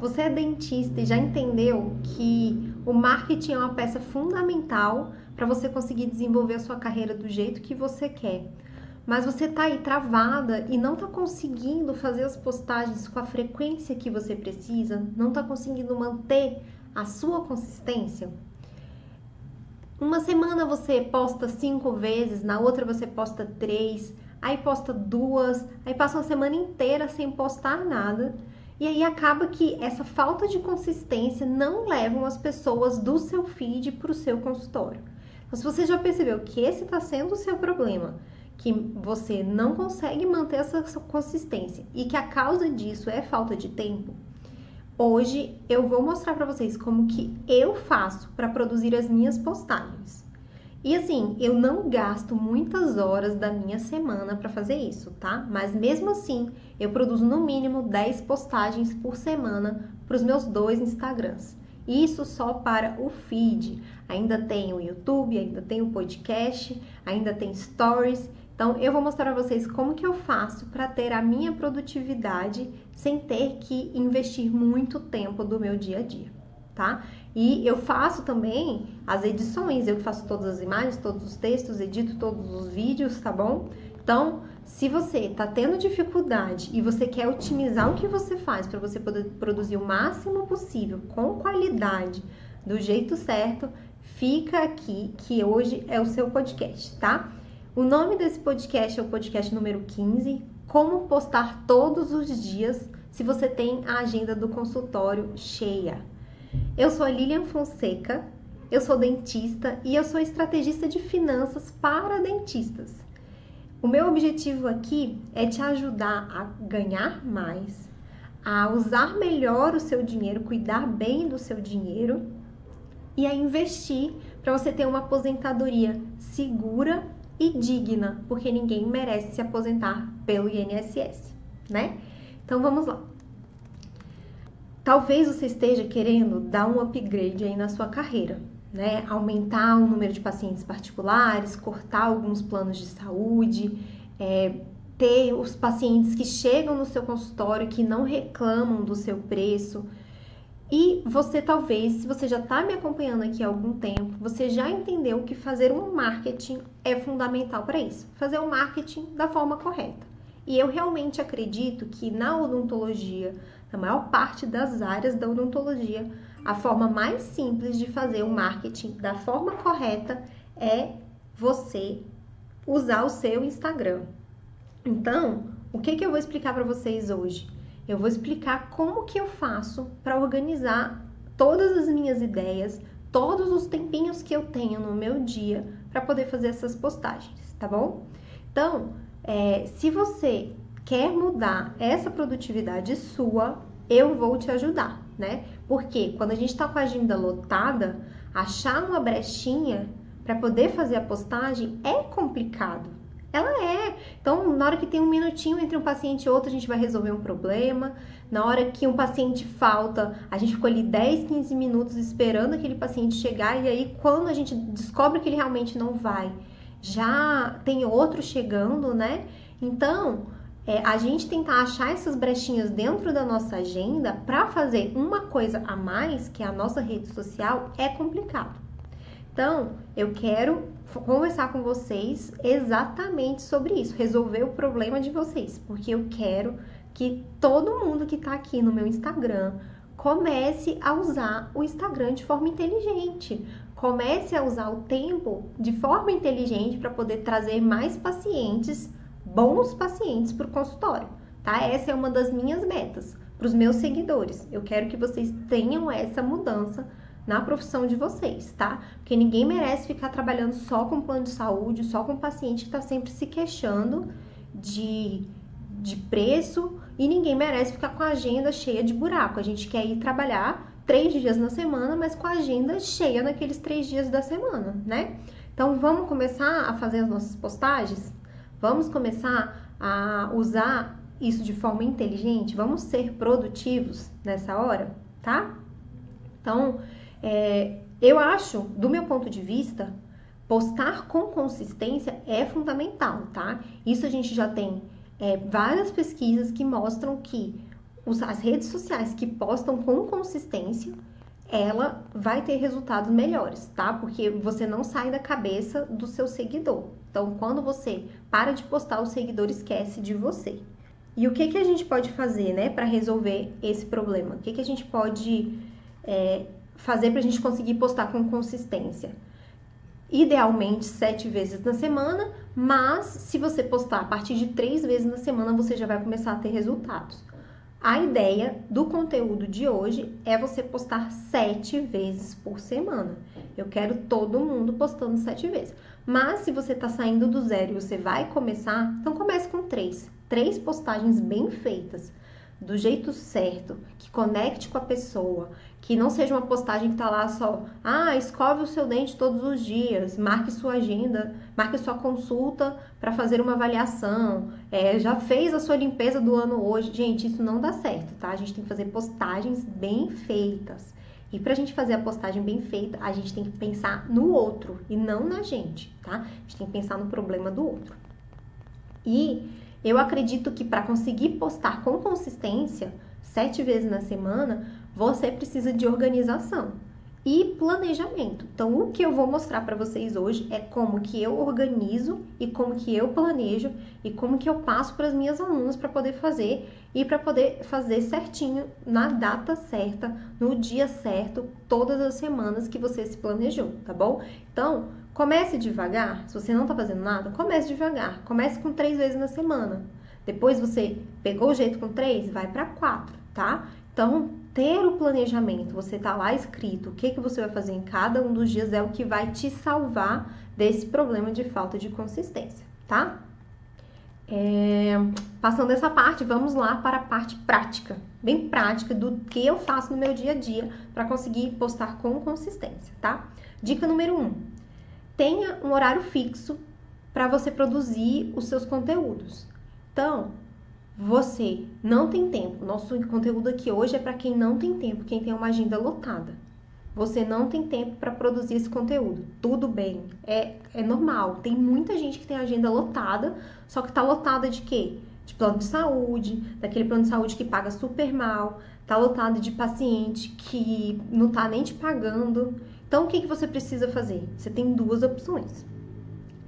Você é dentista e já entendeu que o marketing é uma peça fundamental para você conseguir desenvolver a sua carreira do jeito que você quer. Mas você tá aí travada e não tá conseguindo fazer as postagens com a frequência que você precisa, não tá conseguindo manter a sua consistência. Uma semana você posta cinco vezes, na outra você posta três, aí posta duas, aí passa uma semana inteira sem postar nada. E aí acaba que essa falta de consistência não levam as pessoas do seu feed para o seu consultório. Então, se você já percebeu que esse está sendo o seu problema, que você não consegue manter essa consistência e que a causa disso é falta de tempo, hoje eu vou mostrar para vocês como que eu faço para produzir as minhas postagens. E assim, eu não gasto muitas horas da minha semana para fazer isso, tá? Mas mesmo assim, eu produzo no mínimo 10 postagens por semana para os meus dois Instagrams. Isso só para o feed. Ainda tem o YouTube, ainda tem o podcast, ainda tem stories. Então, eu vou mostrar para vocês como que eu faço para ter a minha produtividade sem ter que investir muito tempo do meu dia a dia, tá? E eu faço também as edições, eu faço todas as imagens, todos os textos, edito todos os vídeos, tá bom? Então, se você está tendo dificuldade e você quer otimizar o que você faz para você poder produzir o máximo possível, com qualidade, do jeito certo, fica aqui que hoje é o seu podcast, tá? O nome desse podcast é o podcast número 15, Como postar todos os dias se você tem a agenda do consultório cheia. Eu sou a Lilian Fonseca, eu sou dentista e eu sou estrategista de finanças para dentistas. O meu objetivo aqui é te ajudar a ganhar mais, a usar melhor o seu dinheiro, cuidar bem do seu dinheiro e a investir para você ter uma aposentadoria segura e digna, porque ninguém merece se aposentar pelo INSS, né? Então vamos lá. Talvez você esteja querendo dar um upgrade aí na sua carreira, né? Aumentar o número de pacientes particulares, cortar alguns planos de saúde, é, ter os pacientes que chegam no seu consultório que não reclamam do seu preço. E você talvez, se você já está me acompanhando aqui há algum tempo, você já entendeu que fazer um marketing é fundamental para isso. Fazer o um marketing da forma correta. E eu realmente acredito que na odontologia, na maior parte das áreas da odontologia, a forma mais simples de fazer o marketing da forma correta é você usar o seu Instagram. Então, o que, que eu vou explicar para vocês hoje? Eu vou explicar como que eu faço para organizar todas as minhas ideias, todos os tempinhos que eu tenho no meu dia para poder fazer essas postagens, tá bom? Então, é, se você quer mudar essa produtividade sua, eu vou te ajudar, né? Porque quando a gente está com a agenda lotada, achar uma brechinha para poder fazer a postagem é complicado. Ela é. Então, na hora que tem um minutinho entre um paciente e outro, a gente vai resolver um problema. Na hora que um paciente falta, a gente ficou ali 10, 15 minutos esperando aquele paciente chegar. E aí, quando a gente descobre que ele realmente não vai, já tem outro chegando, né? Então, é, a gente tentar achar essas brechinhas dentro da nossa agenda para fazer uma coisa a mais, que é a nossa rede social, é complicado. Então, eu quero conversar com vocês exatamente sobre isso, resolver o problema de vocês, porque eu quero que todo mundo que está aqui no meu Instagram comece a usar o Instagram de forma inteligente. Comece a usar o tempo de forma inteligente para poder trazer mais pacientes, bons pacientes para o consultório, tá? Essa é uma das minhas metas para os meus seguidores. Eu quero que vocês tenham essa mudança na profissão de vocês, tá? Porque ninguém merece ficar trabalhando só com plano de saúde, só com paciente que está sempre se queixando de, de preço e ninguém merece ficar com a agenda cheia de buraco. A gente quer ir trabalhar três dias na semana, mas com a agenda cheia naqueles três dias da semana, né? Então vamos começar a fazer as nossas postagens? Vamos começar a usar isso de forma inteligente? Vamos ser produtivos nessa hora, tá? Então, é, eu acho, do meu ponto de vista, postar com consistência é fundamental, tá? Isso a gente já tem é, várias pesquisas que mostram que as redes sociais que postam com consistência, ela vai ter resultados melhores, tá? Porque você não sai da cabeça do seu seguidor. Então, quando você para de postar, o seguidor esquece de você. E o que, que a gente pode fazer, né, para resolver esse problema? O que, que a gente pode é, fazer para a gente conseguir postar com consistência? Idealmente sete vezes na semana, mas se você postar a partir de três vezes na semana, você já vai começar a ter resultados. A ideia do conteúdo de hoje é você postar sete vezes por semana. Eu quero todo mundo postando sete vezes. Mas se você está saindo do zero e você vai começar, então comece com três três postagens bem feitas, do jeito certo, que conecte com a pessoa, que não seja uma postagem que tá lá só, ah, escove o seu dente todos os dias, marque sua agenda, marque sua consulta para fazer uma avaliação, é, já fez a sua limpeza do ano hoje. Gente, isso não dá certo, tá? A gente tem que fazer postagens bem feitas. E para a gente fazer a postagem bem feita, a gente tem que pensar no outro e não na gente, tá? A gente tem que pensar no problema do outro. E eu acredito que para conseguir postar com consistência, sete vezes na semana, você precisa de organização e planejamento. Então, o que eu vou mostrar para vocês hoje é como que eu organizo e como que eu planejo e como que eu passo para as minhas alunas para poder fazer e para poder fazer certinho na data certa, no dia certo, todas as semanas que você se planejou, tá bom? Então, Comece devagar. Se você não está fazendo nada, comece devagar. Comece com três vezes na semana. Depois você pegou o jeito com três, vai para quatro, tá? Então, ter o planejamento, você tá lá escrito o que, que você vai fazer em cada um dos dias é o que vai te salvar desse problema de falta de consistência, tá? É, passando essa parte, vamos lá para a parte prática, bem prática do que eu faço no meu dia a dia para conseguir postar com consistência, tá? Dica número um: tenha um horário fixo para você produzir os seus conteúdos. Então, você não tem tempo. Nosso conteúdo aqui hoje é para quem não tem tempo, quem tem uma agenda lotada. Você não tem tempo para produzir esse conteúdo. Tudo bem, é, é normal. Tem muita gente que tem agenda lotada, só que tá lotada de quê? De plano de saúde, daquele plano de saúde que paga super mal, tá lotado de paciente que não tá nem te pagando. Então, o que, que você precisa fazer? Você tem duas opções.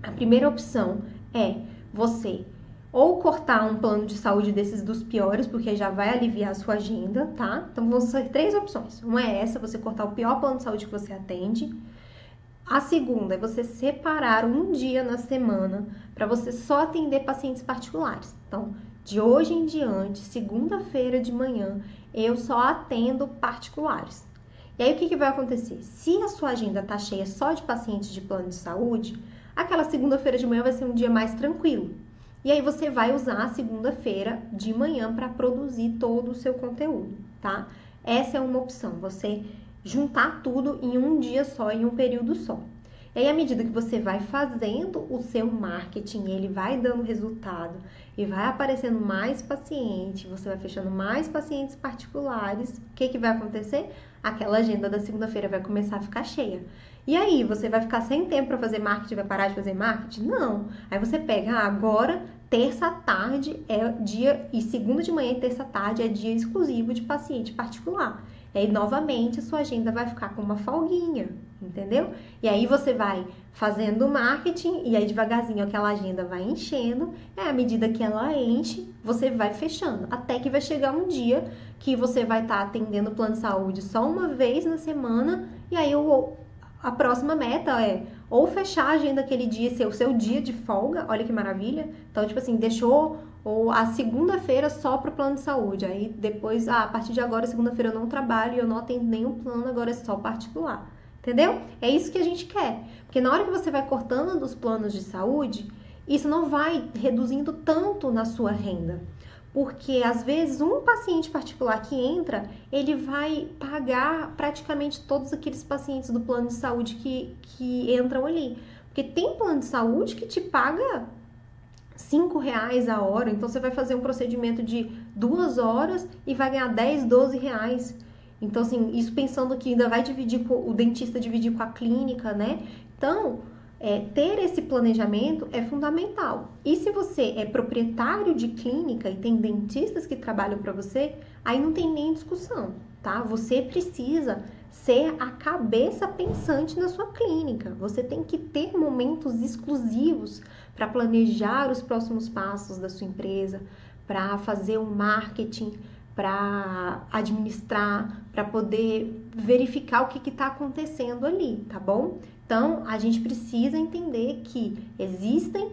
A primeira opção é você ou cortar um plano de saúde desses dos piores, porque já vai aliviar a sua agenda, tá? Então vão ser três opções. Uma é essa, você cortar o pior plano de saúde que você atende. A segunda é você separar um dia na semana para você só atender pacientes particulares. Então, de hoje em diante, segunda-feira de manhã, eu só atendo particulares. E aí o que, que vai acontecer? Se a sua agenda tá cheia só de pacientes de plano de saúde, aquela segunda-feira de manhã vai ser um dia mais tranquilo. E aí você vai usar a segunda-feira de manhã para produzir todo o seu conteúdo, tá? Essa é uma opção, você juntar tudo em um dia só, em um período só. E aí, à medida que você vai fazendo o seu marketing, ele vai dando resultado e vai aparecendo mais paciente, você vai fechando mais pacientes particulares, o que, que vai acontecer? Aquela agenda da segunda-feira vai começar a ficar cheia. E aí, você vai ficar sem tempo para fazer marketing, vai parar de fazer marketing? Não. Aí você pega, ah, agora, terça tarde é dia, e segunda de manhã e terça tarde é dia exclusivo de paciente particular. E aí, novamente, sua agenda vai ficar com uma folguinha, entendeu? E aí você vai fazendo marketing e aí devagarzinho aquela agenda vai enchendo. E à medida que ela enche, você vai fechando. Até que vai chegar um dia que você vai estar tá atendendo o plano de saúde só uma vez na semana. E aí o, a próxima meta é ou fechar a agenda aquele dia, ser o seu dia de folga. Olha que maravilha. Então, tipo assim, deixou ou a segunda-feira só para o plano de saúde. Aí depois, ah, a partir de agora, segunda-feira eu não trabalho, eu não atendo nenhum plano, agora é só particular. Entendeu? É isso que a gente quer. Porque na hora que você vai cortando dos planos de saúde, isso não vai reduzindo tanto na sua renda. Porque às vezes um paciente particular que entra, ele vai pagar praticamente todos aqueles pacientes do plano de saúde que, que entram ali. Porque tem plano de saúde que te paga 5 reais a hora, então você vai fazer um procedimento de duas horas e vai ganhar 10, 12 reais. Então, assim, isso pensando que ainda vai dividir com o dentista dividir com a clínica, né? Então, é, ter esse planejamento é fundamental. E se você é proprietário de clínica e tem dentistas que trabalham para você, aí não tem nem discussão, tá? Você precisa ser a cabeça pensante na sua clínica. Você tem que ter momentos exclusivos para planejar os próximos passos da sua empresa, para fazer um marketing, para administrar, para poder verificar o que está acontecendo ali, tá bom? Então, a gente precisa entender que existem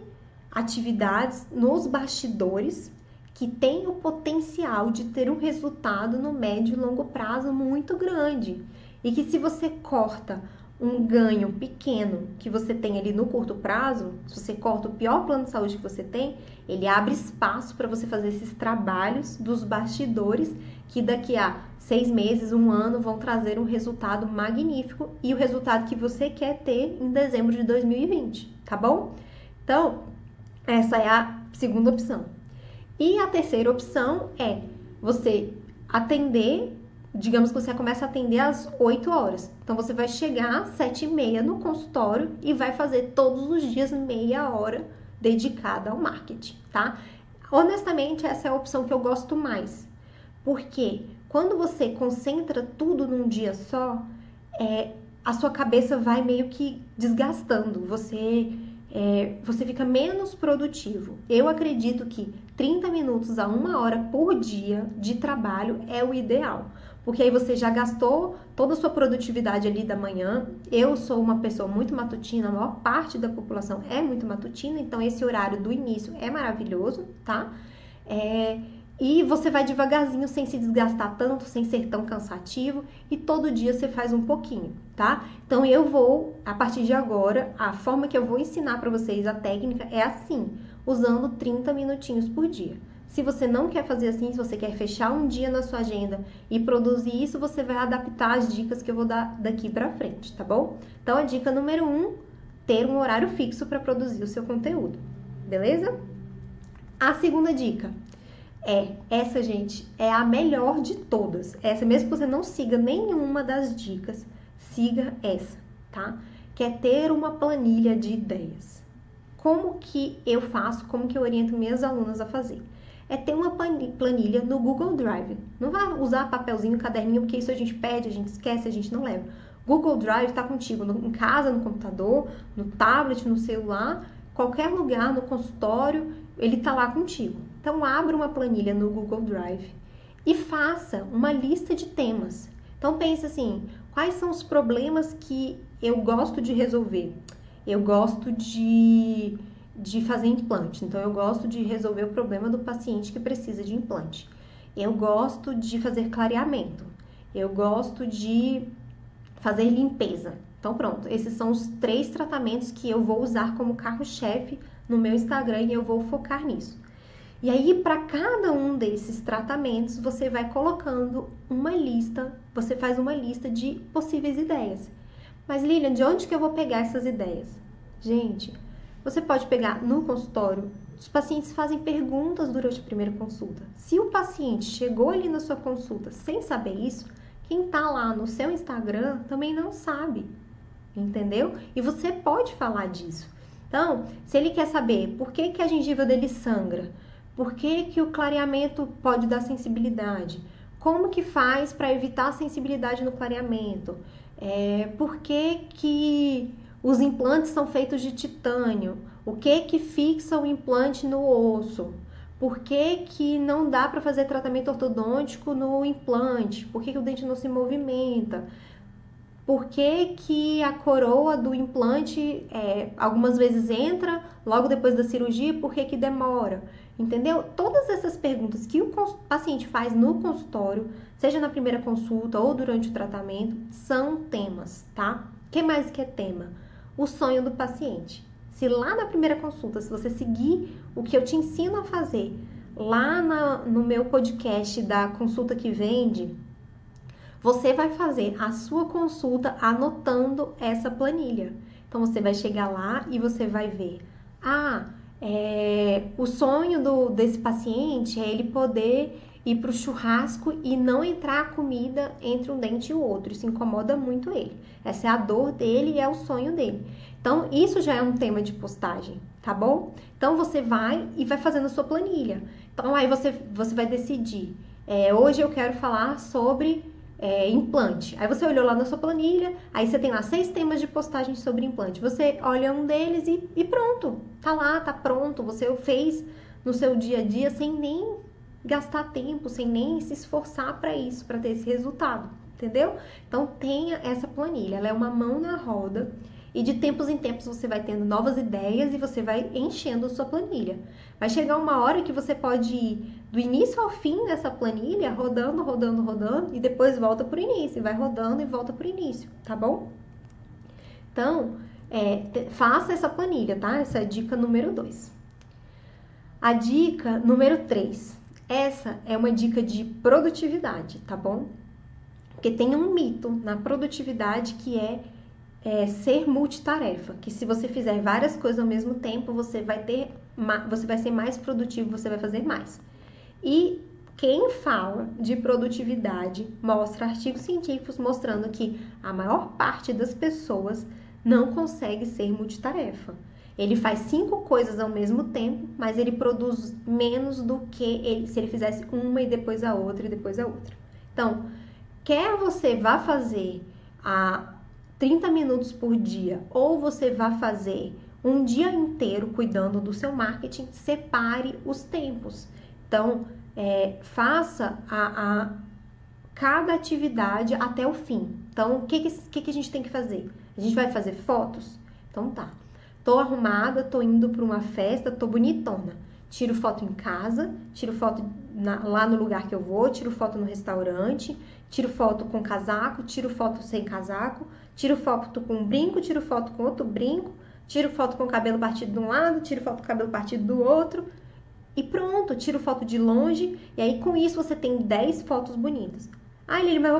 atividades nos bastidores que têm o potencial de ter um resultado no médio e longo prazo muito grande. E que se você corta um ganho pequeno que você tem ali no curto prazo, se você corta o pior plano de saúde que você tem, ele abre espaço para você fazer esses trabalhos dos bastidores que daqui a seis meses, um ano vão trazer um resultado magnífico e o resultado que você quer ter em dezembro de 2020, tá bom? Então, essa é a segunda opção. E a terceira opção é você atender, digamos que você começa a atender às 8 horas. Então você vai chegar às 7 e meia no consultório e vai fazer todos os dias meia hora dedicada ao marketing, tá? Honestamente, essa é a opção que eu gosto mais. Porque quando você concentra tudo num dia só, é, a sua cabeça vai meio que desgastando. Você é, você fica menos produtivo. Eu acredito que 30 minutos a uma hora por dia de trabalho é o ideal, porque aí você já gastou toda a sua produtividade ali da manhã. Eu sou uma pessoa muito matutina, a maior parte da população é muito matutina, então esse horário do início é maravilhoso, tá? É, e você vai devagarzinho, sem se desgastar tanto, sem ser tão cansativo, e todo dia você faz um pouquinho, tá? Então eu vou, a partir de agora, a forma que eu vou ensinar para vocês a técnica é assim, usando 30 minutinhos por dia. Se você não quer fazer assim, se você quer fechar um dia na sua agenda e produzir isso, você vai adaptar as dicas que eu vou dar daqui para frente, tá bom? Então a dica número 1, um, ter um horário fixo para produzir o seu conteúdo. Beleza? A segunda dica, é, essa, gente, é a melhor de todas. Essa, mesmo que você não siga nenhuma das dicas, siga essa, tá? Que é ter uma planilha de ideias. Como que eu faço, como que eu oriento minhas alunas a fazer? É ter uma planilha no Google Drive. Não vai usar papelzinho, caderninho, porque isso a gente perde, a gente esquece, a gente não leva. Google Drive está contigo no, em casa, no computador, no tablet, no celular, qualquer lugar, no consultório, ele está lá contigo. Então, abra uma planilha no Google Drive e faça uma lista de temas. Então, pense assim: quais são os problemas que eu gosto de resolver? Eu gosto de, de fazer implante, então eu gosto de resolver o problema do paciente que precisa de implante. Eu gosto de fazer clareamento. Eu gosto de fazer limpeza. Então, pronto, esses são os três tratamentos que eu vou usar como carro-chefe no meu Instagram e eu vou focar nisso. E aí, para cada um desses tratamentos, você vai colocando uma lista, você faz uma lista de possíveis ideias. Mas, Lilian, de onde que eu vou pegar essas ideias? Gente, você pode pegar no consultório. Os pacientes fazem perguntas durante a primeira consulta. Se o paciente chegou ali na sua consulta sem saber isso, quem tá lá no seu Instagram também não sabe, entendeu? E você pode falar disso. Então, se ele quer saber por que, que a gengiva dele sangra, por que, que o clareamento pode dar sensibilidade? Como que faz para evitar a sensibilidade no clareamento? É, por que, que os implantes são feitos de titânio? O que que fixa o implante no osso? Por que, que não dá para fazer tratamento ortodôntico no implante? Por que, que o dente não se movimenta? Por que, que a coroa do implante é, algumas vezes entra logo depois da cirurgia? Por que, que demora? Entendeu? Todas essas perguntas que o paciente faz no consultório, seja na primeira consulta ou durante o tratamento, são temas, tá? O que mais que é tema? O sonho do paciente. Se lá na primeira consulta, se você seguir o que eu te ensino a fazer lá na, no meu podcast da consulta que vende, você vai fazer a sua consulta anotando essa planilha. Então você vai chegar lá e você vai ver, ah, é, o sonho do, desse paciente é ele poder ir para o churrasco e não entrar a comida entre um dente e o outro. Isso incomoda muito ele. Essa é a dor dele e é o sonho dele. Então, isso já é um tema de postagem, tá bom? Então, você vai e vai fazendo a sua planilha. Então, aí você, você vai decidir. É, hoje eu quero falar sobre é, implante. Aí você olhou lá na sua planilha, aí você tem lá seis temas de postagem sobre implante. Você olha um deles e, e pronto, tá lá, tá pronto. Você fez no seu dia a dia sem nem gastar tempo, sem nem se esforçar para isso, para ter esse resultado, entendeu? Então tenha essa planilha, ela é uma mão na roda e de tempos em tempos você vai tendo novas ideias e você vai enchendo sua planilha. Vai chegar uma hora que você pode ir do início ao fim dessa planilha, rodando, rodando, rodando, e depois volta para o início, vai rodando e volta para o início, tá bom? Então, é, faça essa planilha, tá? Essa é a dica número 2. A dica número 3. Essa é uma dica de produtividade, tá bom? Porque tem um mito na produtividade que é é, ser multitarefa, que se você fizer várias coisas ao mesmo tempo, você vai ter, você vai ser mais produtivo, você vai fazer mais. E quem fala de produtividade mostra artigos científicos mostrando que a maior parte das pessoas não consegue ser multitarefa. Ele faz cinco coisas ao mesmo tempo, mas ele produz menos do que ele, se ele fizesse uma e depois a outra e depois a outra. Então, quer você vá fazer a 30 minutos por dia ou você vai fazer um dia inteiro cuidando do seu marketing, separe os tempos. Então, é, faça a, a, cada atividade até o fim. Então, o que, que, que a gente tem que fazer? A gente vai fazer fotos? Então tá. Tô arrumada, tô indo para uma festa, tô bonitona. Tiro foto em casa, tiro foto na, lá no lugar que eu vou, tiro foto no restaurante, tiro foto com casaco, tiro foto sem casaco, tiro foto com um brinco, tiro foto com outro brinco, tiro foto com o cabelo partido de um lado, tiro foto com o cabelo partido do outro. E pronto, tiro foto de longe, e aí com isso você tem 10 fotos bonitas. Ah, ele vai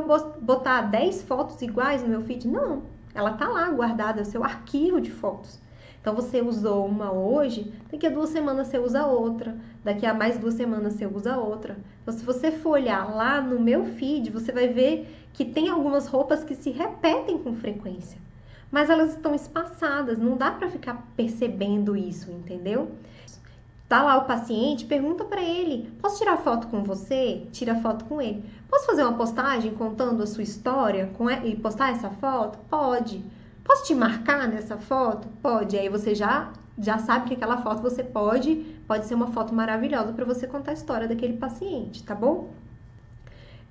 botar 10 fotos iguais no meu feed? Não, ela tá lá guardada, é o seu arquivo de fotos. Então você usou uma hoje, daqui a duas semanas você usa outra, daqui a mais duas semanas você usa outra. Então se você for olhar lá no meu feed, você vai ver que tem algumas roupas que se repetem com frequência, mas elas estão espaçadas, não dá para ficar percebendo isso, entendeu? Tá lá o paciente, pergunta para ele: posso tirar foto com você? Tira foto com ele. Posso fazer uma postagem contando a sua história com e postar essa foto? Pode. Posso te marcar nessa foto? Pode. Aí você já já sabe que aquela foto você pode, pode ser uma foto maravilhosa para você contar a história daquele paciente, tá bom?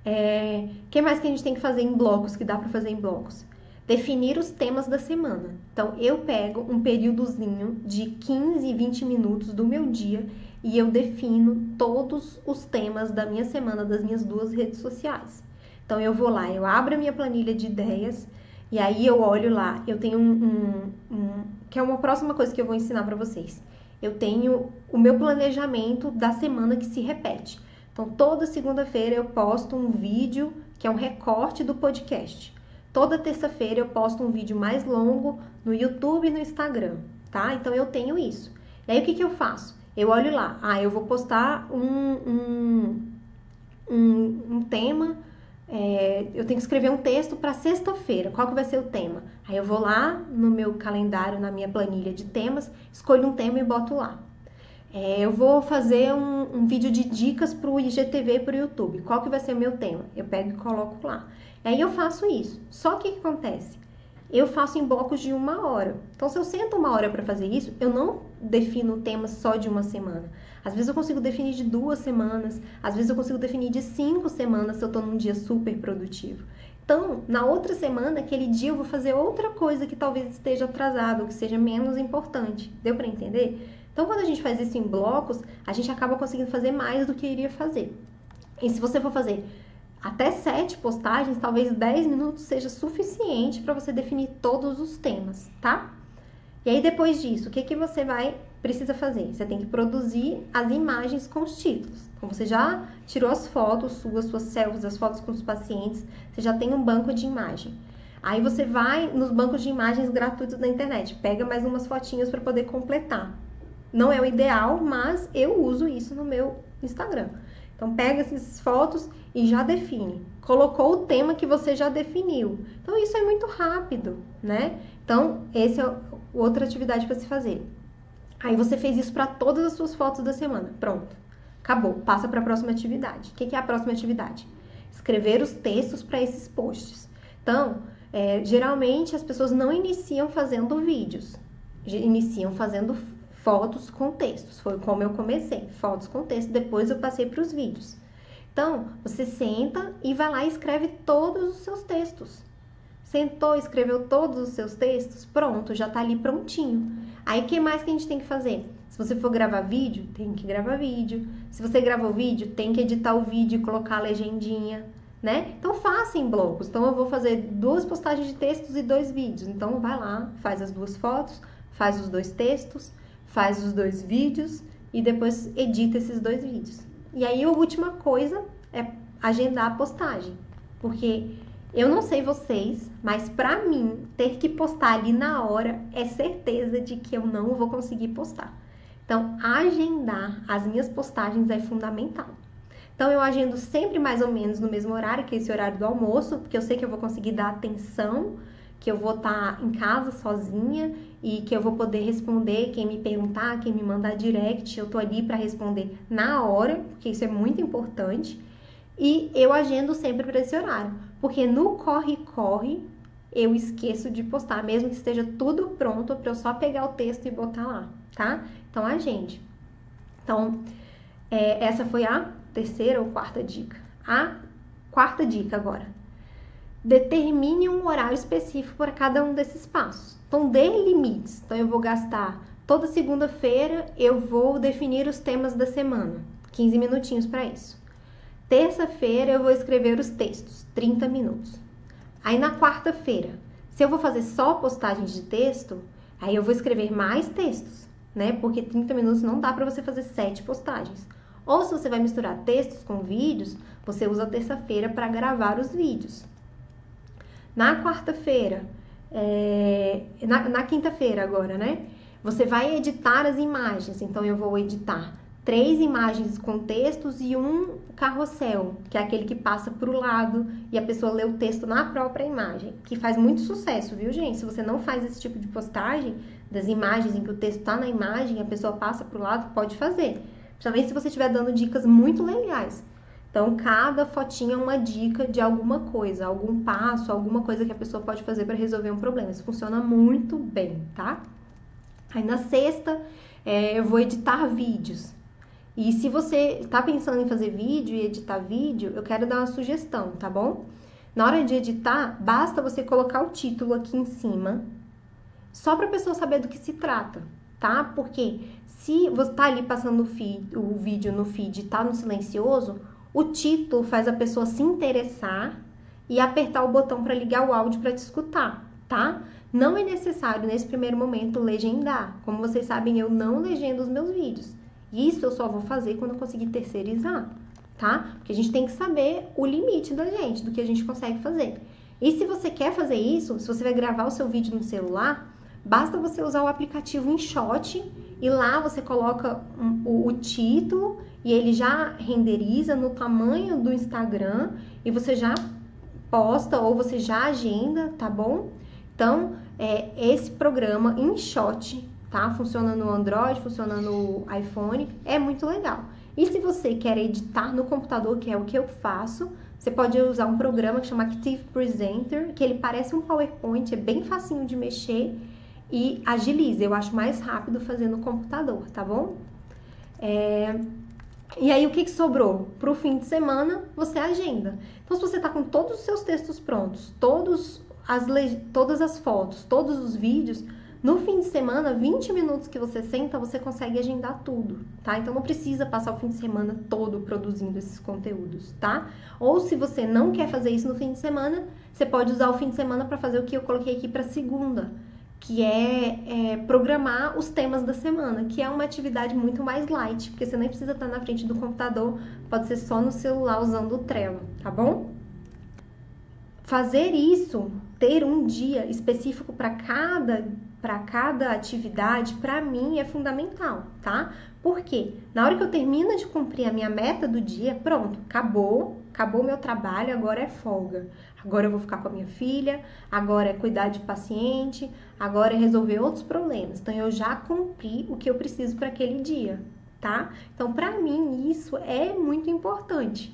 É, que mais que a gente tem que fazer em blocos, que dá para fazer em blocos? Definir os temas da semana. Então, eu pego um períodozinho de 15, 20 minutos do meu dia e eu defino todos os temas da minha semana das minhas duas redes sociais. Então, eu vou lá, eu abro a minha planilha de ideias e aí eu olho lá, eu tenho um, um, um que é uma próxima coisa que eu vou ensinar para vocês. Eu tenho o meu planejamento da semana que se repete. Então, toda segunda-feira eu posto um vídeo que é um recorte do podcast. Toda terça-feira eu posto um vídeo mais longo no YouTube e no Instagram, tá? Então eu tenho isso. E aí o que, que eu faço? Eu olho lá, ah, eu vou postar um, um, um, um tema é, eu tenho que escrever um texto para sexta-feira. Qual que vai ser o tema? Aí eu vou lá no meu calendário, na minha planilha de temas, escolho um tema e boto lá. É, eu vou fazer um, um vídeo de dicas para o IGTV para o YouTube. Qual que vai ser o meu tema? Eu pego e coloco lá. Aí eu faço isso. Só que o que acontece? Eu faço em blocos de uma hora. Então, se eu sento uma hora para fazer isso, eu não defino o tema só de uma semana. Às vezes eu consigo definir de duas semanas, às vezes eu consigo definir de cinco semanas se eu estou num dia super produtivo. Então, na outra semana, aquele dia eu vou fazer outra coisa que talvez esteja atrasado, que seja menos importante. Deu para entender? Então, quando a gente faz isso em blocos, a gente acaba conseguindo fazer mais do que iria fazer. E se você for fazer até sete postagens, talvez 10 minutos seja suficiente para você definir todos os temas, tá? E aí depois disso, o que, que você vai precisa fazer? Você tem que produzir as imagens com os títulos. Então você já tirou as fotos suas, suas selfies, as fotos com os pacientes, você já tem um banco de imagem. Aí você vai nos bancos de imagens gratuitos da internet, pega mais umas fotinhas para poder completar. Não é o ideal, mas eu uso isso no meu Instagram. Então pega essas fotos e já define. Colocou o tema que você já definiu. Então isso é muito rápido, né? Então essa é outra atividade para se fazer. Aí você fez isso para todas as suas fotos da semana. Pronto. Acabou. Passa para a próxima atividade. O que é a próxima atividade? Escrever os textos para esses posts. Então, é, geralmente as pessoas não iniciam fazendo vídeos, iniciam fazendo fotos com textos. Foi como eu comecei, fotos com texto, depois eu passei para os vídeos. Então, você senta e vai lá e escreve todos os seus textos. Sentou, escreveu todos os seus textos, pronto, já está ali prontinho. Aí, o que mais que a gente tem que fazer? Se você for gravar vídeo, tem que gravar vídeo. Se você gravou vídeo, tem que editar o vídeo e colocar a legendinha, né? Então faça em blocos. Então eu vou fazer duas postagens de textos e dois vídeos. Então vai lá, faz as duas fotos, faz os dois textos, faz os dois vídeos e depois edita esses dois vídeos. E aí a última coisa é agendar a postagem, porque eu não sei vocês, mas para mim ter que postar ali na hora é certeza de que eu não vou conseguir postar. Então, agendar as minhas postagens é fundamental. Então, eu agendo sempre mais ou menos no mesmo horário, que é esse horário do almoço, porque eu sei que eu vou conseguir dar atenção, que eu vou estar em casa sozinha e que eu vou poder responder quem me perguntar, quem me mandar direct, eu tô ali para responder na hora, porque isso é muito importante. E eu agendo sempre para esse horário, porque no corre-corre eu esqueço de postar, mesmo que esteja tudo pronto para eu só pegar o texto e botar lá, tá? Então, agende. Então, é, essa foi a terceira ou quarta dica. A quarta dica agora. Determine um horário específico para cada um desses passos. Então, dê limites. Então, eu vou gastar toda segunda-feira, eu vou definir os temas da semana. 15 minutinhos para isso. Terça-feira, eu vou escrever os textos. 30 minutos. Aí, na quarta-feira, se eu vou fazer só postagens de texto, aí eu vou escrever mais textos né? Porque 30 minutos não dá para você fazer sete postagens. Ou se você vai misturar textos com vídeos, você usa terça-feira para gravar os vídeos. Na quarta-feira, é, na, na quinta-feira agora, né? Você vai editar as imagens. Então, eu vou editar três imagens com textos e um carrossel, que é aquele que passa para o lado e a pessoa lê o texto na própria imagem, que faz muito sucesso, viu, gente? Se você não faz esse tipo de postagem das imagens em que o texto está na imagem, a pessoa passa para o lado, pode fazer. Principalmente se você estiver dando dicas muito legais. Então, cada fotinha é uma dica de alguma coisa, algum passo, alguma coisa que a pessoa pode fazer para resolver um problema. Isso funciona muito bem, tá? Aí na sexta, é, eu vou editar vídeos. E se você está pensando em fazer vídeo e editar vídeo, eu quero dar uma sugestão, tá bom? Na hora de editar, basta você colocar o título aqui em cima, só para a pessoa saber do que se trata, tá? Porque se você tá ali passando o, feed, o vídeo no feed e tá no silencioso, o título faz a pessoa se interessar e apertar o botão para ligar o áudio para te escutar, tá? Não é necessário nesse primeiro momento legendar. Como vocês sabem, eu não legendo os meus vídeos. Isso eu só vou fazer quando eu conseguir terceirizar, tá? Porque a gente tem que saber o limite da gente, do que a gente consegue fazer. E se você quer fazer isso, se você vai gravar o seu vídeo no celular, basta você usar o aplicativo InShot e lá você coloca um, o, o título e ele já renderiza no tamanho do Instagram e você já posta ou você já agenda, tá bom? Então, é, esse programa InShot tá? Funciona no Android, funciona no iPhone, é muito legal. E se você quer editar no computador, que é o que eu faço, você pode usar um programa que chama Active Presenter, que ele parece um PowerPoint, é bem facinho de mexer e agiliza. Eu acho mais rápido fazer no computador, tá bom? É... E aí, o que, que sobrou? Para o fim de semana, você agenda. Então, se você está com todos os seus textos prontos, todos as le... todas as fotos, todos os vídeos, no fim de semana, 20 minutos que você senta, você consegue agendar tudo, tá? Então não precisa passar o fim de semana todo produzindo esses conteúdos, tá? Ou se você não quer fazer isso no fim de semana, você pode usar o fim de semana para fazer o que eu coloquei aqui para segunda, que é, é, programar os temas da semana, que é uma atividade muito mais light, porque você nem precisa estar na frente do computador, pode ser só no celular usando o Trello, tá bom? Fazer isso, ter um dia específico para cada para cada atividade, para mim é fundamental, tá? Porque na hora que eu termino de cumprir a minha meta do dia, pronto, acabou, acabou meu trabalho, agora é folga. Agora eu vou ficar com a minha filha, agora é cuidar de paciente, agora é resolver outros problemas. Então eu já cumpri o que eu preciso para aquele dia, tá? Então para mim isso é muito importante.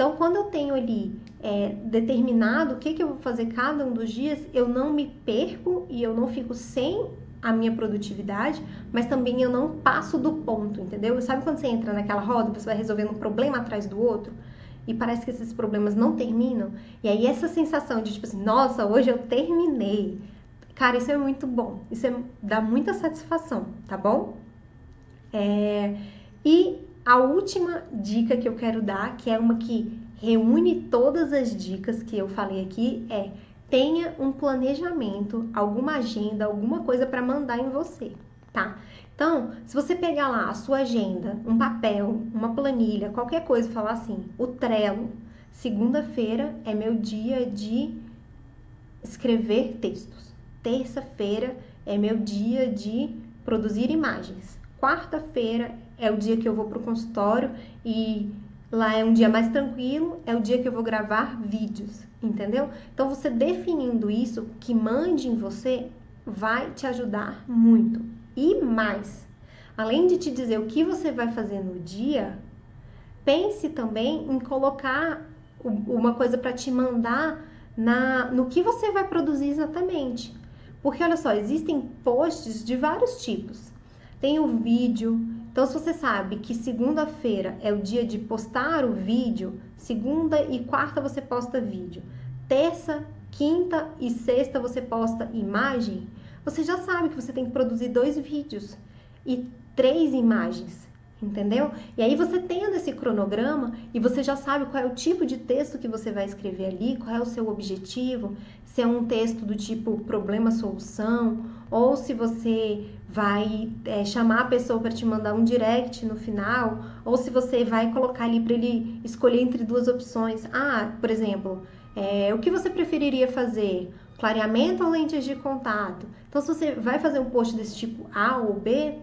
Então, quando eu tenho ali é, determinado o que, que eu vou fazer cada um dos dias, eu não me perco e eu não fico sem a minha produtividade, mas também eu não passo do ponto, entendeu? Sabe quando você entra naquela roda, você vai resolvendo um problema atrás do outro? E parece que esses problemas não terminam. E aí essa sensação de tipo assim, nossa, hoje eu terminei. Cara, isso é muito bom. Isso é, dá muita satisfação, tá bom? É, e a última dica que eu quero dar, que é uma que reúne todas as dicas que eu falei aqui, é tenha um planejamento, alguma agenda, alguma coisa para mandar em você, tá? Então, se você pegar lá a sua agenda, um papel, uma planilha, qualquer coisa, falar assim, o Trello, segunda-feira é meu dia de escrever textos. Terça-feira é meu dia de produzir imagens. Quarta-feira é o dia que eu vou para o consultório e lá é um dia mais tranquilo, é o dia que eu vou gravar vídeos, entendeu? Então você definindo isso, que mande em você, vai te ajudar muito. E mais, além de te dizer o que você vai fazer no dia, pense também em colocar uma coisa para te mandar na, no que você vai produzir exatamente. Porque olha só, existem posts de vários tipos. Tem o vídeo, então, se você sabe que segunda-feira é o dia de postar o vídeo, segunda e quarta você posta vídeo, terça, quinta e sexta você posta imagem, você já sabe que você tem que produzir dois vídeos e três imagens, entendeu? E aí você tendo esse cronograma e você já sabe qual é o tipo de texto que você vai escrever ali, qual é o seu objetivo, se é um texto do tipo problema-solução, ou se você vai é, chamar a pessoa para te mandar um direct no final, ou se você vai colocar ali para ele escolher entre duas opções. Ah, por exemplo, é, o que você preferiria fazer? Clareamento ou lentes de contato? Então, se você vai fazer um post desse tipo A ou B,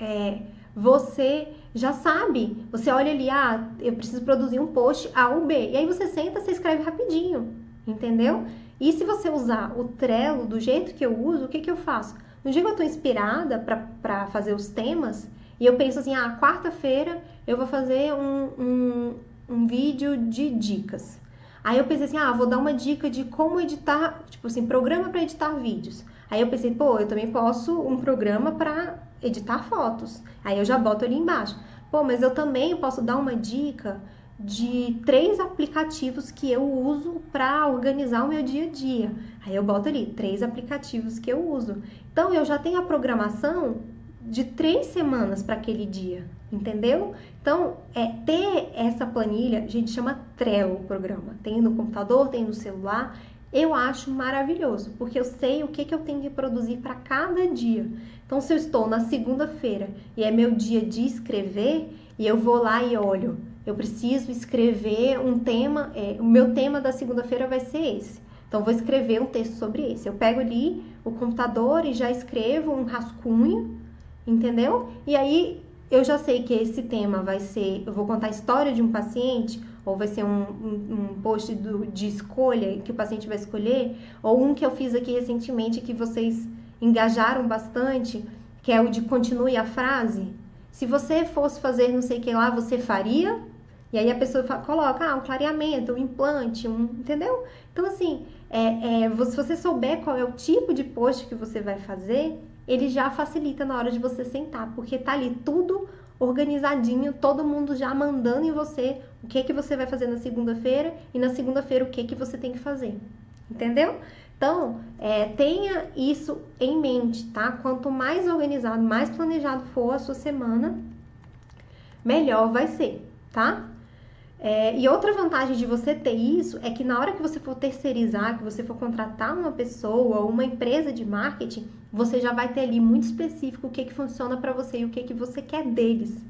é, você já sabe. Você olha ali, ah, eu preciso produzir um post A ou B. E aí você senta, você escreve rapidinho, entendeu? E se você usar o Trello do jeito que eu uso, o que, que eu faço? No dia que eu tô inspirada para fazer os temas, e eu penso assim, ah, quarta-feira eu vou fazer um, um, um vídeo de dicas. Aí eu pensei assim, ah, vou dar uma dica de como editar, tipo assim, programa para editar vídeos. Aí eu pensei, pô, eu também posso um programa para editar fotos. Aí eu já boto ali embaixo. Pô, mas eu também posso dar uma dica de três aplicativos que eu uso para organizar o meu dia a dia. Aí eu boto ali três aplicativos que eu uso. Então eu já tenho a programação de três semanas para aquele dia, entendeu? Então, é ter essa planilha, a gente chama Trello o programa. Tem no computador, tem no celular. Eu acho maravilhoso, porque eu sei o que, que eu tenho que produzir para cada dia. Então, se eu estou na segunda-feira e é meu dia de escrever, e eu vou lá e olho eu preciso escrever um tema, é, o meu tema da segunda-feira vai ser esse. Então, vou escrever um texto sobre esse. Eu pego ali o computador e já escrevo um rascunho, entendeu? E aí eu já sei que esse tema vai ser, eu vou contar a história de um paciente, ou vai ser um, um, um post do, de escolha que o paciente vai escolher, ou um que eu fiz aqui recentemente que vocês engajaram bastante, que é o de continue a frase. Se você fosse fazer não sei o que lá, você faria? E aí a pessoa fala, coloca ah, um clareamento, um implante, um, entendeu? Então, assim, é, é, se você souber qual é o tipo de post que você vai fazer, ele já facilita na hora de você sentar, porque tá ali tudo organizadinho, todo mundo já mandando em você o que que você vai fazer na segunda-feira e na segunda-feira o que que você tem que fazer. Entendeu? Então, é, tenha isso em mente, tá? Quanto mais organizado, mais planejado for a sua semana, melhor vai ser, tá? É, e outra vantagem de você ter isso é que na hora que você for terceirizar, que você for contratar uma pessoa ou uma empresa de marketing, você já vai ter ali muito específico o que, que funciona para você e o que, que você quer deles.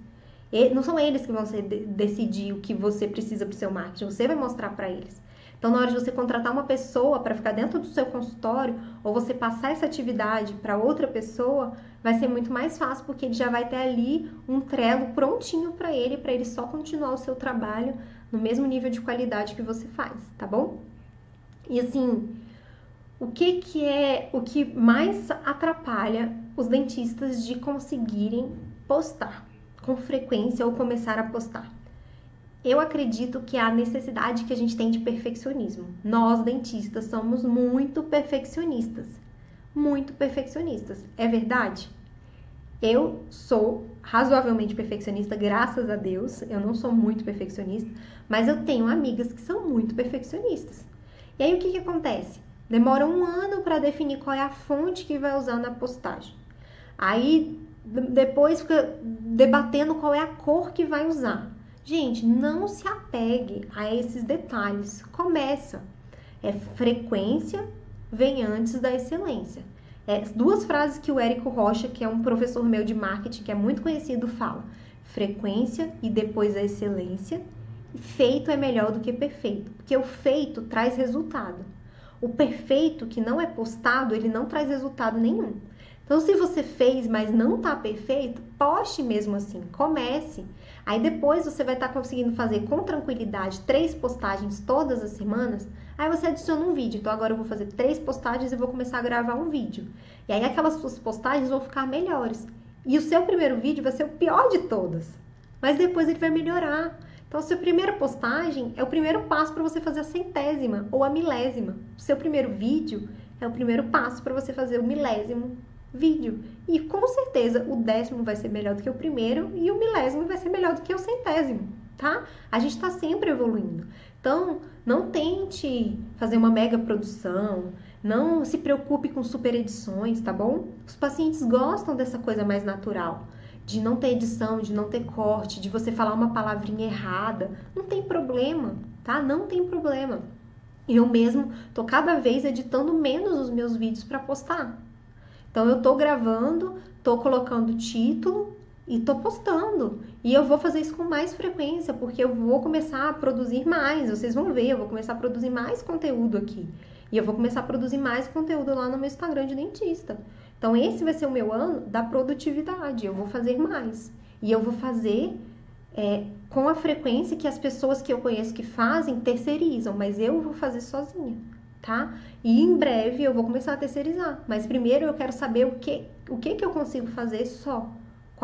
E não são eles que vão decidir o que você precisa para o seu marketing, você vai mostrar para eles. Então, na hora de você contratar uma pessoa para ficar dentro do seu consultório, ou você passar essa atividade para outra pessoa, vai ser muito mais fácil, porque ele já vai ter ali um trelo prontinho para ele, para ele só continuar o seu trabalho no mesmo nível de qualidade que você faz, tá bom? E assim, o que que é o que mais atrapalha os dentistas de conseguirem postar com frequência ou começar a postar? Eu acredito que é a necessidade que a gente tem de perfeccionismo. Nós, dentistas, somos muito perfeccionistas. Muito perfeccionistas. É verdade? Eu sou razoavelmente perfeccionista, graças a Deus. Eu não sou muito perfeccionista, mas eu tenho amigas que são muito perfeccionistas. E aí o que, que acontece? Demora um ano para definir qual é a fonte que vai usar na postagem. Aí depois fica debatendo qual é a cor que vai usar. Gente, não se apegue a esses detalhes. Começa. É frequência vem antes da excelência. É, duas frases que o Érico Rocha, que é um professor meu de marketing, que é muito conhecido, fala: frequência e depois a excelência. Feito é melhor do que perfeito, porque o feito traz resultado. O perfeito que não é postado, ele não traz resultado nenhum. Então, se você fez, mas não tá perfeito, poste mesmo assim, comece. Aí depois você vai estar tá conseguindo fazer com tranquilidade três postagens todas as semanas. Aí você adiciona um vídeo. Então agora eu vou fazer três postagens e vou começar a gravar um vídeo. E aí aquelas suas postagens vão ficar melhores. E o seu primeiro vídeo vai ser o pior de todas. Mas depois ele vai melhorar. Então, a sua primeira postagem é o primeiro passo para você fazer a centésima ou a milésima. O seu primeiro vídeo é o primeiro passo para você fazer o milésimo vídeo. E com certeza o décimo vai ser melhor do que o primeiro e o milésimo vai ser melhor do que o centésimo, tá? A gente está sempre evoluindo. Então, não tente fazer uma mega produção, não se preocupe com super edições, tá bom? Os pacientes gostam dessa coisa mais natural, de não ter edição, de não ter corte, de você falar uma palavrinha errada. Não tem problema, tá? Não tem problema. Eu mesmo tô cada vez editando menos os meus vídeos para postar. Então eu tô gravando, tô colocando título e tô postando. E eu vou fazer isso com mais frequência, porque eu vou começar a produzir mais. Vocês vão ver, eu vou começar a produzir mais conteúdo aqui. E eu vou começar a produzir mais conteúdo lá no meu Instagram de dentista. Então esse vai ser o meu ano da produtividade. Eu vou fazer mais. E eu vou fazer é, com a frequência que as pessoas que eu conheço que fazem terceirizam, mas eu vou fazer sozinha tá? E em breve eu vou começar a terceirizar, mas primeiro eu quero saber o que, o que que eu consigo fazer só,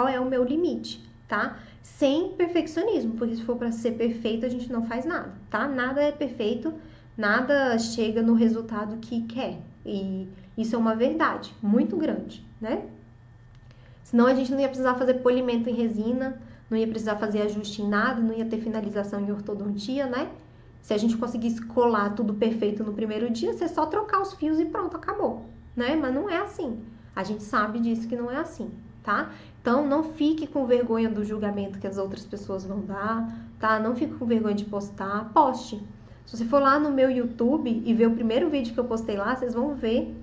qual é o meu limite, tá? Sem perfeccionismo, porque se for para ser perfeito a gente não faz nada, tá? Nada é perfeito, nada chega no resultado que quer. E isso é uma verdade muito grande, né? Senão a gente não ia precisar fazer polimento em resina, não ia precisar fazer ajuste em nada, não ia ter finalização em ortodontia, né? Se a gente conseguisse colar tudo perfeito no primeiro dia, você só trocar os fios e pronto, acabou, né? Mas não é assim. A gente sabe disso que não é assim, tá? Então não fique com vergonha do julgamento que as outras pessoas vão dar, tá? Não fique com vergonha de postar, poste. Se você for lá no meu YouTube e ver o primeiro vídeo que eu postei lá, vocês vão ver.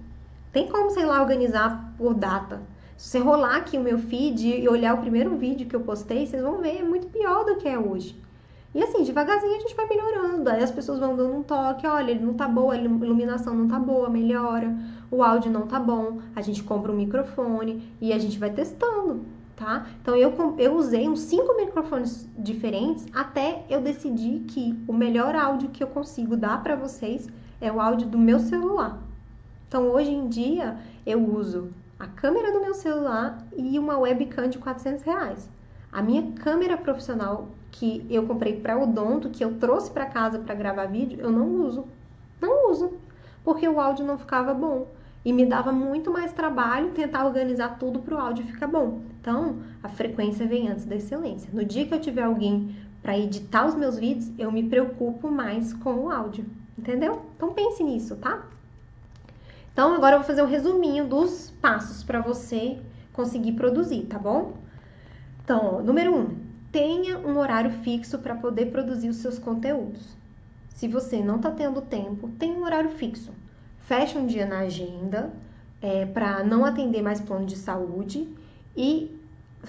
Tem como, sei lá, organizar por data. Se você rolar aqui o meu feed e olhar o primeiro vídeo que eu postei, vocês vão ver, é muito pior do que é hoje. E assim, devagarzinho a gente vai melhorando. Aí as pessoas vão dando um toque, olha, ele não tá boa, a iluminação não tá boa, melhora. O áudio não tá bom. A gente compra um microfone e a gente vai testando, tá? Então eu, eu usei uns cinco microfones diferentes até eu decidir que o melhor áudio que eu consigo dar para vocês é o áudio do meu celular. Então hoje em dia eu uso a câmera do meu celular e uma webcam de 400 reais. A minha câmera profissional que eu comprei para odonto, que eu trouxe para casa para gravar vídeo, eu não uso. Não uso, porque o áudio não ficava bom. E me dava muito mais trabalho tentar organizar tudo para o áudio ficar bom. Então, a frequência vem antes da excelência. No dia que eu tiver alguém para editar os meus vídeos, eu me preocupo mais com o áudio. Entendeu? Então pense nisso, tá? Então, agora eu vou fazer um resuminho dos passos para você conseguir produzir, tá bom? Então, número um, tenha um horário fixo para poder produzir os seus conteúdos. Se você não está tendo tempo, tenha um horário fixo. Feche um dia na agenda é, para não atender mais plano de saúde e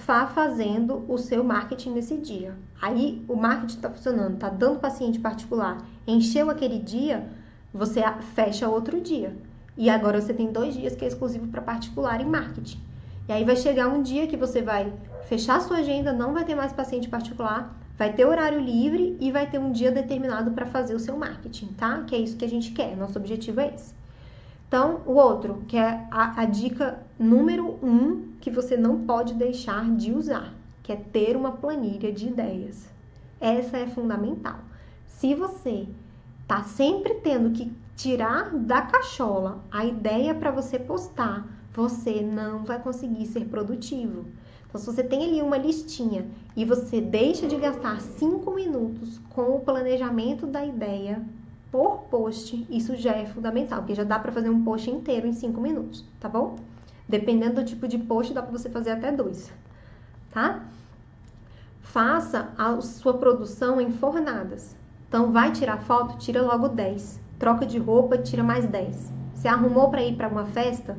vá fazendo o seu marketing nesse dia. Aí o marketing está funcionando, está dando paciente particular, Encheu aquele dia, você fecha outro dia. E agora você tem dois dias que é exclusivo para particular e marketing. E aí vai chegar um dia que você vai fechar sua agenda, não vai ter mais paciente particular, vai ter horário livre e vai ter um dia determinado para fazer o seu marketing, tá? Que é isso que a gente quer, nosso objetivo é esse. Então, o outro, que é a, a dica número um que você não pode deixar de usar, que é ter uma planilha de ideias. Essa é fundamental. Se você tá sempre tendo que tirar da cachola a ideia para você postar, você não vai conseguir ser produtivo. Então, se você tem ali uma listinha e você deixa de gastar cinco minutos com o planejamento da ideia por post, isso já é fundamental, porque já dá para fazer um post inteiro em cinco minutos, tá bom? Dependendo do tipo de post, dá para você fazer até dois, tá? Faça a sua produção em fornadas. Então, vai tirar foto, tira logo 10. Troca de roupa, tira mais 10. Você arrumou para ir para uma festa?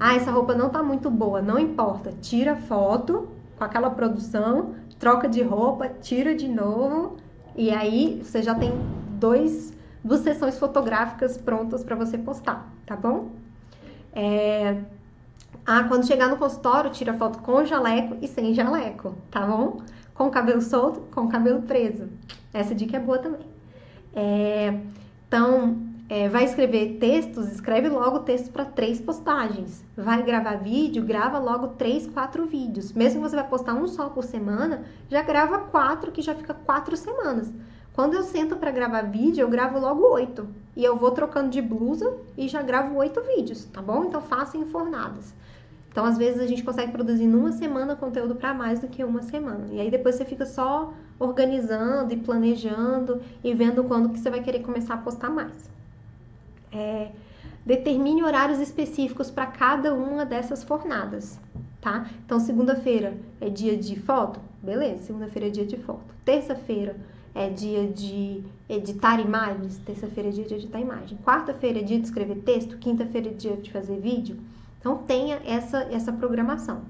Ah, essa roupa não tá muito boa, não importa. Tira foto com aquela produção, troca de roupa, tira de novo e aí você já tem dois, duas sessões fotográficas prontas para você postar, tá bom? É... Ah, quando chegar no consultório, tira foto com jaleco e sem jaleco, tá bom? Com cabelo solto, com cabelo preso. Essa dica é boa também. É... Então, é, vai escrever textos, escreve logo textos para três postagens. Vai gravar vídeo, grava logo três, quatro vídeos. Mesmo que você vai postar um só por semana, já grava quatro, que já fica quatro semanas. Quando eu sento para gravar vídeo, eu gravo logo oito. E eu vou trocando de blusa e já gravo oito vídeos, tá bom? Então faça em fornadas. Então, às vezes, a gente consegue produzir numa semana conteúdo para mais do que uma semana. E aí depois você fica só organizando e planejando e vendo quando que você vai querer começar a postar mais. É, determine horários específicos para cada uma dessas fornadas, tá? Então, segunda-feira é dia de foto? Beleza, segunda-feira é dia de foto. Terça-feira é dia de editar imagens? Terça-feira é dia de editar imagem. Quarta-feira é dia de escrever texto? Quinta-feira é dia de fazer vídeo? Então, tenha essa, essa programação.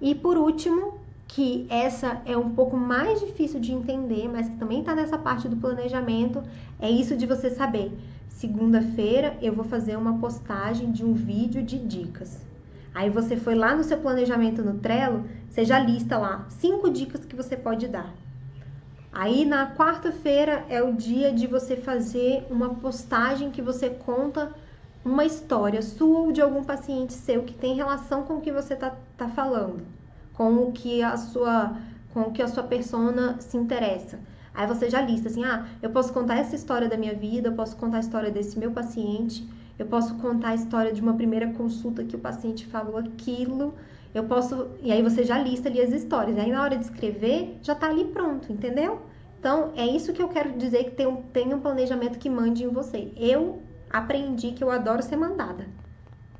E por último, que essa é um pouco mais difícil de entender, mas que também está nessa parte do planejamento, é isso de você saber segunda-feira eu vou fazer uma postagem de um vídeo de dicas. Aí você foi lá no seu planejamento no Trello, você já lista lá cinco dicas que você pode dar. Aí na quarta-feira é o dia de você fazer uma postagem que você conta uma história sua ou de algum paciente seu que tem relação com o que você tá, tá falando, com o que a sua com o que a sua persona se interessa. Aí você já lista assim: ah, eu posso contar essa história da minha vida, eu posso contar a história desse meu paciente, eu posso contar a história de uma primeira consulta que o paciente falou aquilo, eu posso. E aí você já lista ali as histórias. Aí na hora de escrever, já tá ali pronto, entendeu? Então é isso que eu quero dizer que tem um, tem um planejamento que mande em você. Eu aprendi que eu adoro ser mandada.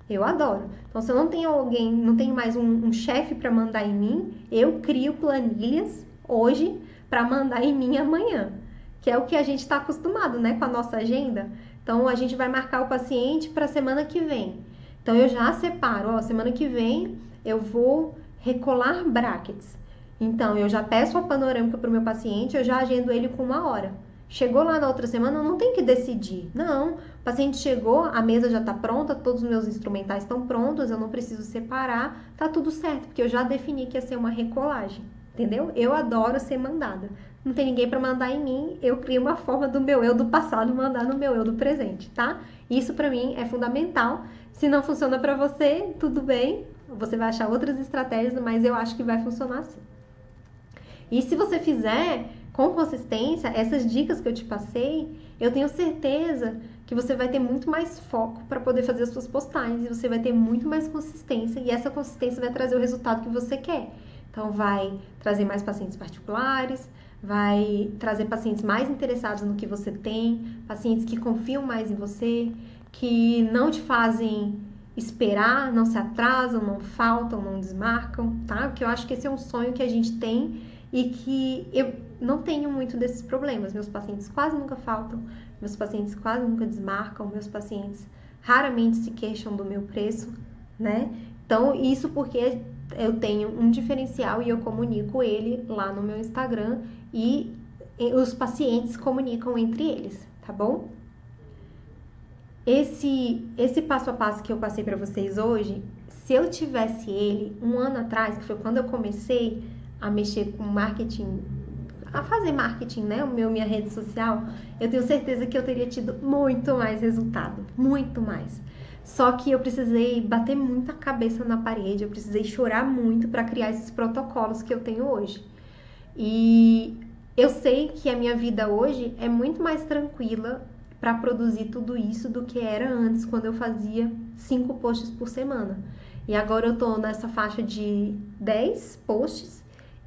Eu adoro. Então, se eu não tenho alguém, não tenho mais um, um chefe para mandar em mim, eu crio planilhas hoje para mandar em mim amanhã, que é o que a gente está acostumado, né, com a nossa agenda. Então a gente vai marcar o paciente para semana que vem. Então eu já separo, ó, semana que vem eu vou recolar brackets. Então eu já peço a panorâmica para o meu paciente, eu já agendo ele com uma hora. Chegou lá na outra semana, não tenho que decidir. Não, o paciente chegou, a mesa já está pronta, todos os meus instrumentais estão prontos, eu não preciso separar, tá tudo certo, porque eu já defini que ia ser uma recolagem entendeu? Eu adoro ser mandada. Não tem ninguém para mandar em mim, eu crio uma forma do meu eu do passado mandar no meu eu do presente, tá? Isso para mim é fundamental. Se não funciona para você, tudo bem, você vai achar outras estratégias, mas eu acho que vai funcionar assim. E se você fizer com consistência essas dicas que eu te passei, eu tenho certeza que você vai ter muito mais foco para poder fazer as suas postagens e você vai ter muito mais consistência e essa consistência vai trazer o resultado que você quer. Então, vai trazer mais pacientes particulares, vai trazer pacientes mais interessados no que você tem, pacientes que confiam mais em você, que não te fazem esperar, não se atrasam, não faltam, não desmarcam, tá? Porque eu acho que esse é um sonho que a gente tem e que eu não tenho muito desses problemas. Meus pacientes quase nunca faltam, meus pacientes quase nunca desmarcam, meus pacientes raramente se queixam do meu preço, né? Então, isso porque eu tenho um diferencial e eu comunico ele lá no meu Instagram e os pacientes comunicam entre eles, tá bom? Esse, esse passo a passo que eu passei para vocês hoje, se eu tivesse ele um ano atrás, que foi quando eu comecei a mexer com marketing, a fazer marketing, né, o meu minha rede social, eu tenho certeza que eu teria tido muito mais resultado, muito mais. Só que eu precisei bater muita cabeça na parede, eu precisei chorar muito para criar esses protocolos que eu tenho hoje. E eu sei que a minha vida hoje é muito mais tranquila para produzir tudo isso do que era antes, quando eu fazia cinco posts por semana. E agora eu tô nessa faixa de 10 posts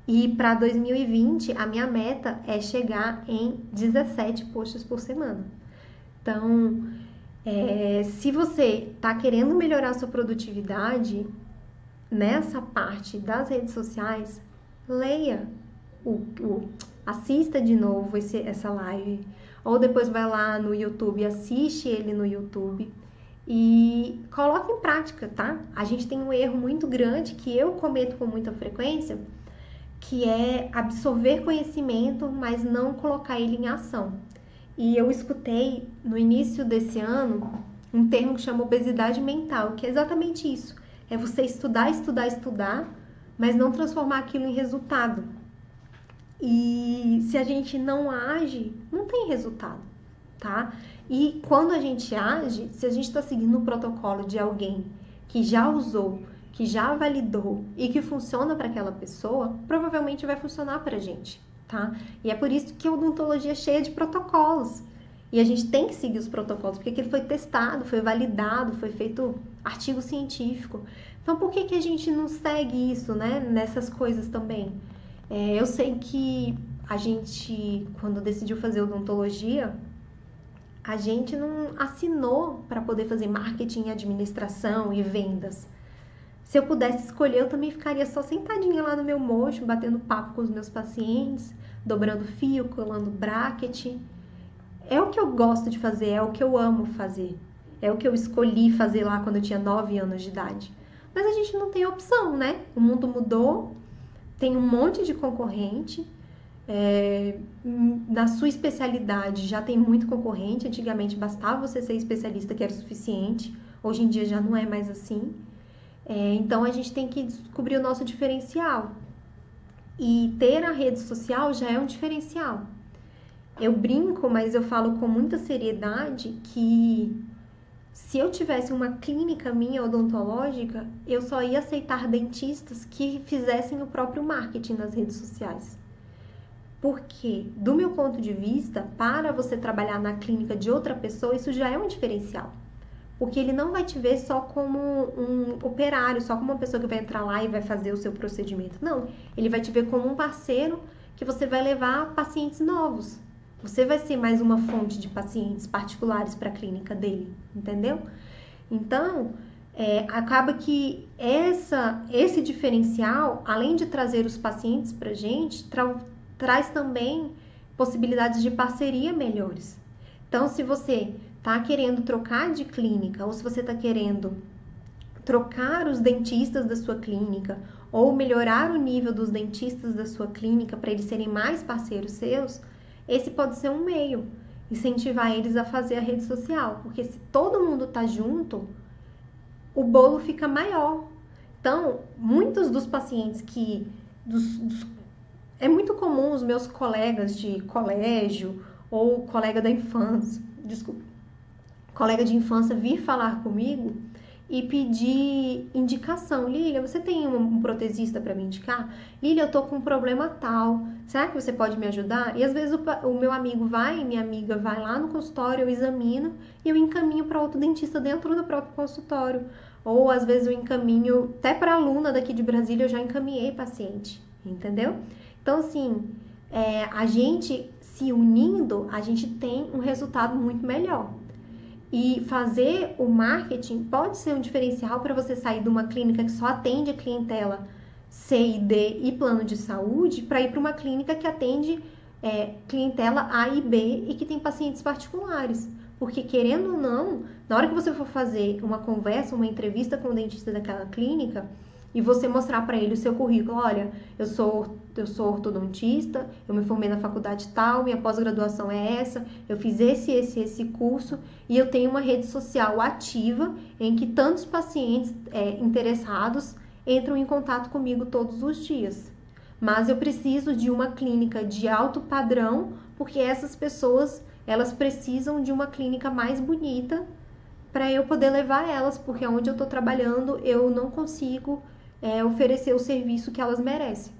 e para 2020 a minha meta é chegar em 17 posts por semana. Então, é, se você está querendo melhorar sua produtividade nessa parte das redes sociais, leia o, o assista de novo esse, essa live ou depois vai lá no YouTube assiste ele no YouTube e coloque em prática, tá? A gente tem um erro muito grande que eu cometo com muita frequência, que é absorver conhecimento, mas não colocar ele em ação. E eu escutei no início desse ano um termo que chama obesidade mental, que é exatamente isso. É você estudar, estudar, estudar, mas não transformar aquilo em resultado. E se a gente não age, não tem resultado, tá? E quando a gente age, se a gente está seguindo o protocolo de alguém que já usou, que já validou e que funciona para aquela pessoa, provavelmente vai funcionar para a gente, tá? E é por isso que a odontologia é cheia de protocolos. E a gente tem que seguir os protocolos, porque ele foi testado, foi validado, foi feito artigo científico. Então, por que, que a gente não segue isso, né? Nessas coisas também? É, eu sei que a gente, quando decidiu fazer odontologia, a gente não assinou para poder fazer marketing, administração e vendas. Se eu pudesse escolher, eu também ficaria só sentadinha lá no meu mocho, batendo papo com os meus pacientes, dobrando fio, colando bracket. É o que eu gosto de fazer, é o que eu amo fazer. É o que eu escolhi fazer lá quando eu tinha 9 anos de idade. Mas a gente não tem opção, né? O mundo mudou, tem um monte de concorrente. É, na sua especialidade já tem muito concorrente. Antigamente bastava você ser especialista que era suficiente. Hoje em dia já não é mais assim. É, então a gente tem que descobrir o nosso diferencial. E ter a rede social já é um diferencial. Eu brinco, mas eu falo com muita seriedade que se eu tivesse uma clínica minha odontológica, eu só ia aceitar dentistas que fizessem o próprio marketing nas redes sociais. Porque, do meu ponto de vista, para você trabalhar na clínica de outra pessoa, isso já é um diferencial. Porque ele não vai te ver só como um operário, só como uma pessoa que vai entrar lá e vai fazer o seu procedimento. Não, ele vai te ver como um parceiro que você vai levar pacientes novos. Você vai ser mais uma fonte de pacientes particulares para a clínica dele, entendeu? Então, é, acaba que essa, esse diferencial, além de trazer os pacientes para a gente, tra traz também possibilidades de parceria melhores. Então, se você está querendo trocar de clínica ou se você está querendo trocar os dentistas da sua clínica ou melhorar o nível dos dentistas da sua clínica para eles serem mais parceiros seus, esse pode ser um meio, incentivar eles a fazer a rede social, porque se todo mundo tá junto, o bolo fica maior. Então, muitos dos pacientes que dos, dos, é muito comum os meus colegas de colégio ou colega da infância, desculpa, colega de infância vir falar comigo e pedir indicação. Lília, você tem um, protesista para me indicar? Lília, eu tô com um problema tal. Será que você pode me ajudar? E às vezes o, o meu amigo vai, minha amiga vai lá no consultório, eu examino e eu encaminho para outro dentista dentro do próprio consultório. Ou às vezes eu encaminho até para aluna daqui de Brasília, eu já encaminhei paciente, entendeu? Então, assim, é, a gente se unindo, a gente tem um resultado muito melhor. E fazer o marketing pode ser um diferencial para você sair de uma clínica que só atende a clientela C e D e plano de saúde para ir para uma clínica que atende é, clientela A e B e que tem pacientes particulares. Porque, querendo ou não, na hora que você for fazer uma conversa, uma entrevista com o dentista daquela clínica e você mostrar para ele o seu currículo, olha, eu sou eu sou ortodontista, eu me formei na faculdade tal, minha pós-graduação é essa, eu fiz esse, esse, esse curso e eu tenho uma rede social ativa em que tantos pacientes é, interessados entram em contato comigo todos os dias. Mas eu preciso de uma clínica de alto padrão, porque essas pessoas elas precisam de uma clínica mais bonita para eu poder levar elas, porque onde eu estou trabalhando eu não consigo é, oferecer o serviço que elas merecem.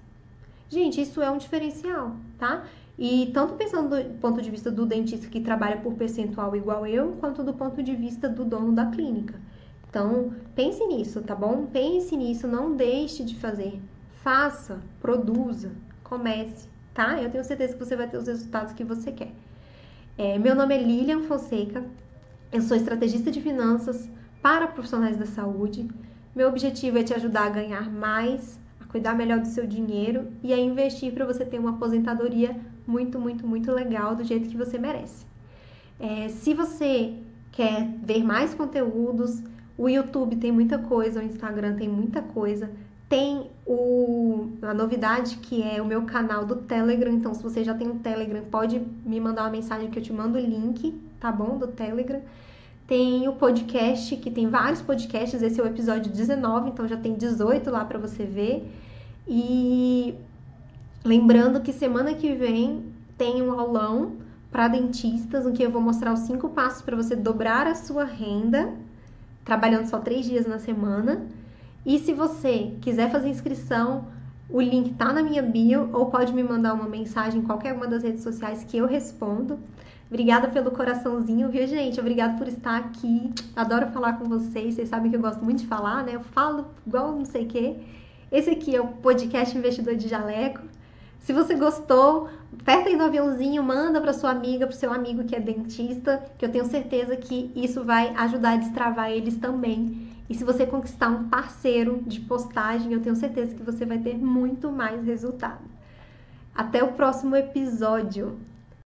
Gente, isso é um diferencial, tá? E tanto pensando do ponto de vista do dentista que trabalha por percentual igual eu, quanto do ponto de vista do dono da clínica. Então, pense nisso, tá bom? Pense nisso, não deixe de fazer. Faça, produza, comece, tá? Eu tenho certeza que você vai ter os resultados que você quer. É, meu nome é Lilian Fonseca, eu sou estrategista de finanças para profissionais da saúde. Meu objetivo é te ajudar a ganhar mais, cuidar melhor do seu dinheiro e a investir para você ter uma aposentadoria muito, muito, muito legal do jeito que você merece. É, se você quer ver mais conteúdos, o YouTube tem muita coisa, o Instagram tem muita coisa. Tem o, a novidade que é o meu canal do Telegram. Então, se você já tem um Telegram, pode me mandar uma mensagem que eu te mando o link, tá bom? Do Telegram. Tem o podcast, que tem vários podcasts, esse é o episódio 19, então já tem 18 lá para você ver. E lembrando que semana que vem tem um aulão para dentistas, em que eu vou mostrar os cinco passos para você dobrar a sua renda, trabalhando só três dias na semana. E se você quiser fazer inscrição, o link tá na minha bio ou pode me mandar uma mensagem em qualquer uma das redes sociais que eu respondo. Obrigada pelo coraçãozinho, viu, gente? Obrigada por estar aqui. Adoro falar com vocês. Vocês sabem que eu gosto muito de falar, né? Eu falo igual não sei o quê. Esse aqui é o podcast Investidor de Jaleco. Se você gostou, aperta aí no aviãozinho, manda para sua amiga, para seu amigo que é dentista, que eu tenho certeza que isso vai ajudar a destravar eles também. E se você conquistar um parceiro de postagem, eu tenho certeza que você vai ter muito mais resultado. Até o próximo episódio.